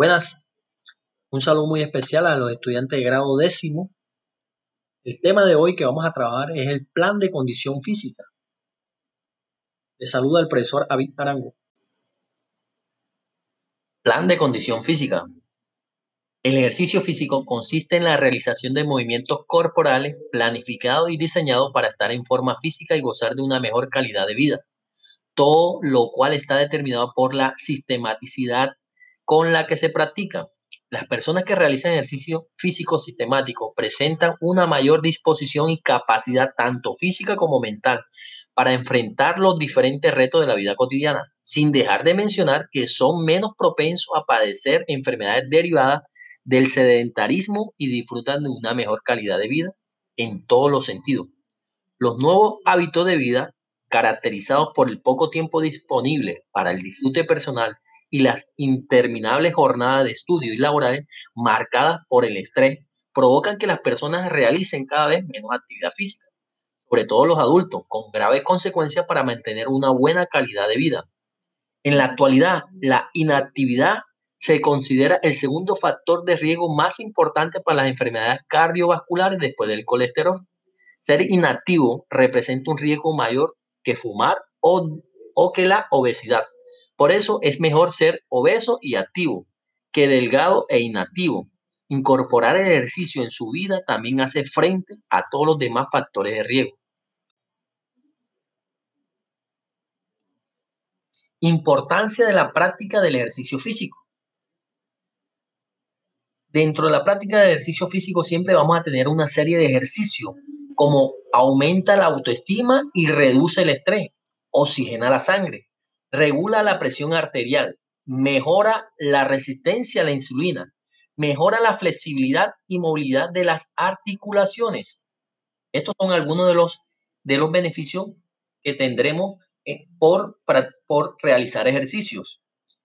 Buenas, un saludo muy especial a los estudiantes de grado décimo. El tema de hoy que vamos a trabajar es el plan de condición física. Les saluda el profesor Avid Arango. Plan de condición física. El ejercicio físico consiste en la realización de movimientos corporales planificados y diseñados para estar en forma física y gozar de una mejor calidad de vida. Todo lo cual está determinado por la sistematicidad con la que se practica. Las personas que realizan ejercicio físico sistemático presentan una mayor disposición y capacidad tanto física como mental para enfrentar los diferentes retos de la vida cotidiana, sin dejar de mencionar que son menos propensos a padecer enfermedades derivadas del sedentarismo y disfrutan de una mejor calidad de vida en todos los sentidos. Los nuevos hábitos de vida, caracterizados por el poco tiempo disponible para el disfrute personal y las interminables jornadas de estudio y laborales marcadas por el estrés provocan que las personas realicen cada vez menos actividad física, sobre todo los adultos, con graves consecuencias para mantener una buena calidad de vida. En la actualidad, la inactividad se considera el segundo factor de riesgo más importante para las enfermedades cardiovasculares después del colesterol. Ser inactivo representa un riesgo mayor que fumar o, o que la obesidad. Por eso es mejor ser obeso y activo que delgado e inactivo. Incorporar el ejercicio en su vida también hace frente a todos los demás factores de riesgo. Importancia de la práctica del ejercicio físico. Dentro de la práctica de ejercicio físico siempre vamos a tener una serie de ejercicios como aumenta la autoestima y reduce el estrés, oxigena la sangre, regula la presión arterial, mejora la resistencia a la insulina, mejora la flexibilidad y movilidad de las articulaciones. Estos son algunos de los, de los beneficios que tendremos eh, por, por realizar ejercicios.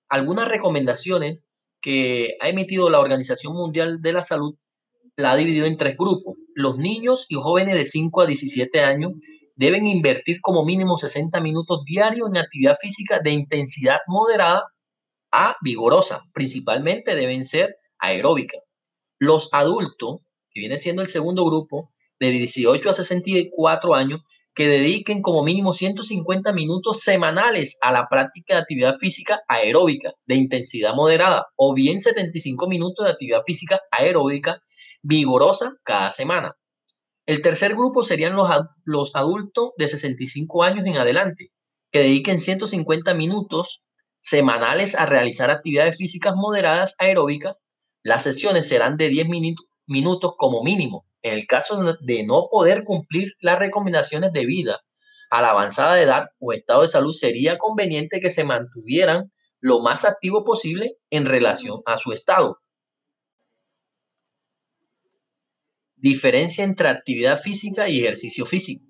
Algunas recomendaciones que ha emitido la Organización Mundial de la Salud la ha dividido en tres grupos. Los niños y jóvenes de 5 a 17 años deben invertir como mínimo 60 minutos diarios en actividad física de intensidad moderada a vigorosa. Principalmente deben ser aeróbicas. Los adultos, que viene siendo el segundo grupo, de 18 a 64 años, que dediquen como mínimo 150 minutos semanales a la práctica de actividad física aeróbica de intensidad moderada o bien 75 minutos de actividad física aeróbica vigorosa cada semana. El tercer grupo serían los, los adultos de 65 años en adelante, que dediquen 150 minutos semanales a realizar actividades físicas moderadas aeróbicas. Las sesiones serán de 10 minutos como mínimo. En el caso de no poder cumplir las recomendaciones de vida a la avanzada edad o estado de salud, sería conveniente que se mantuvieran lo más activo posible en relación a su estado. Diferencia entre actividad física y ejercicio físico.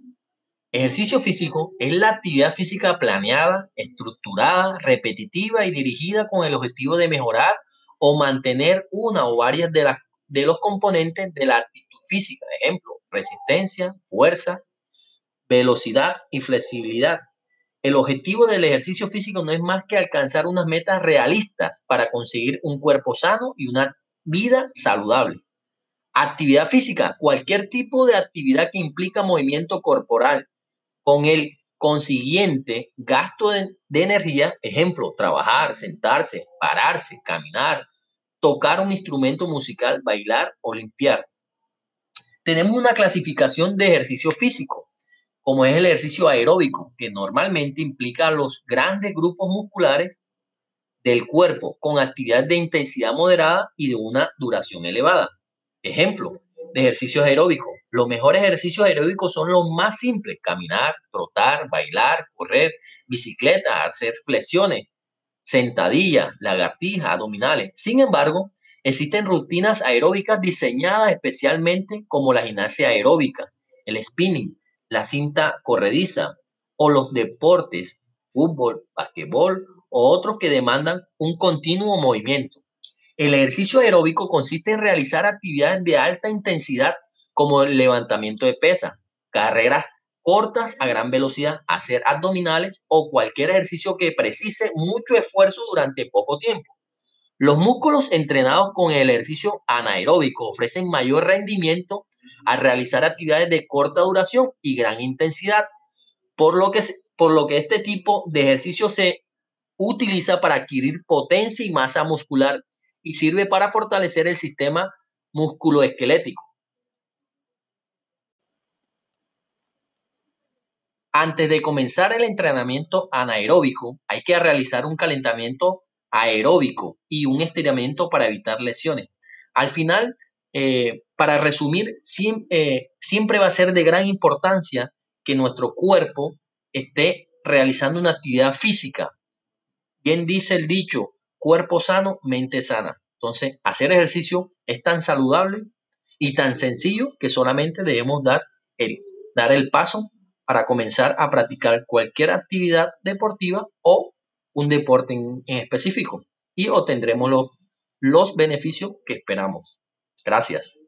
Ejercicio físico es la actividad física planeada, estructurada, repetitiva y dirigida con el objetivo de mejorar o mantener una o varias de, los componentes de la actitud física. Ejemplo, resistencia, fuerza, velocidad y flexibilidad. El objetivo del ejercicio físico no es más que alcanzar unas metas realistas para conseguir un cuerpo sano y una vida saludable. Actividad física, cualquier tipo de actividad que implica movimiento corporal con el consiguiente gasto de, energía, ejemplo, trabajar, sentarse, pararse, caminar, tocar un instrumento musical, bailar o limpiar. Tenemos una clasificación de ejercicio físico, como es el ejercicio aeróbico, que normalmente implica los grandes grupos musculares del cuerpo con actividad de intensidad moderada y de una duración elevada. Ejemplo de ejercicios aeróbicos. Los mejores ejercicios aeróbicos son los más simples. Caminar, trotar, bailar, correr, bicicleta, hacer flexiones, sentadillas, lagartijas, abdominales. Sin embargo, existen rutinas aeróbicas diseñadas especialmente como la gimnasia aeróbica, el spinning, la cinta corrediza o los deportes, fútbol, basquetbol o otros que demandan un continuo movimiento. El ejercicio aeróbico consiste en realizar actividades de alta intensidad como el levantamiento de pesas, carreras cortas a gran velocidad, hacer abdominales o cualquier ejercicio que precise mucho esfuerzo durante poco tiempo. Los músculos entrenados con el ejercicio anaeróbico ofrecen mayor rendimiento al realizar actividades de corta duración y gran intensidad, por lo que, por lo que este tipo de ejercicio se utiliza para adquirir potencia y masa muscular y sirve para fortalecer el sistema musculoesquelético. Antes de comenzar el entrenamiento anaeróbico, hay que realizar un calentamiento aeróbico y un estiramiento para evitar lesiones. Al final, eh, para resumir, eh, siempre va a ser de gran importancia que nuestro cuerpo esté realizando una actividad física. Bien dice el dicho, cuerpo sano, mente sana. Entonces, hacer ejercicio es tan saludable y tan sencillo que solamente debemos dar el, dar el paso para comenzar a practicar cualquier actividad deportiva o un deporte en, específico y obtendremos los, los beneficios que esperamos. Gracias.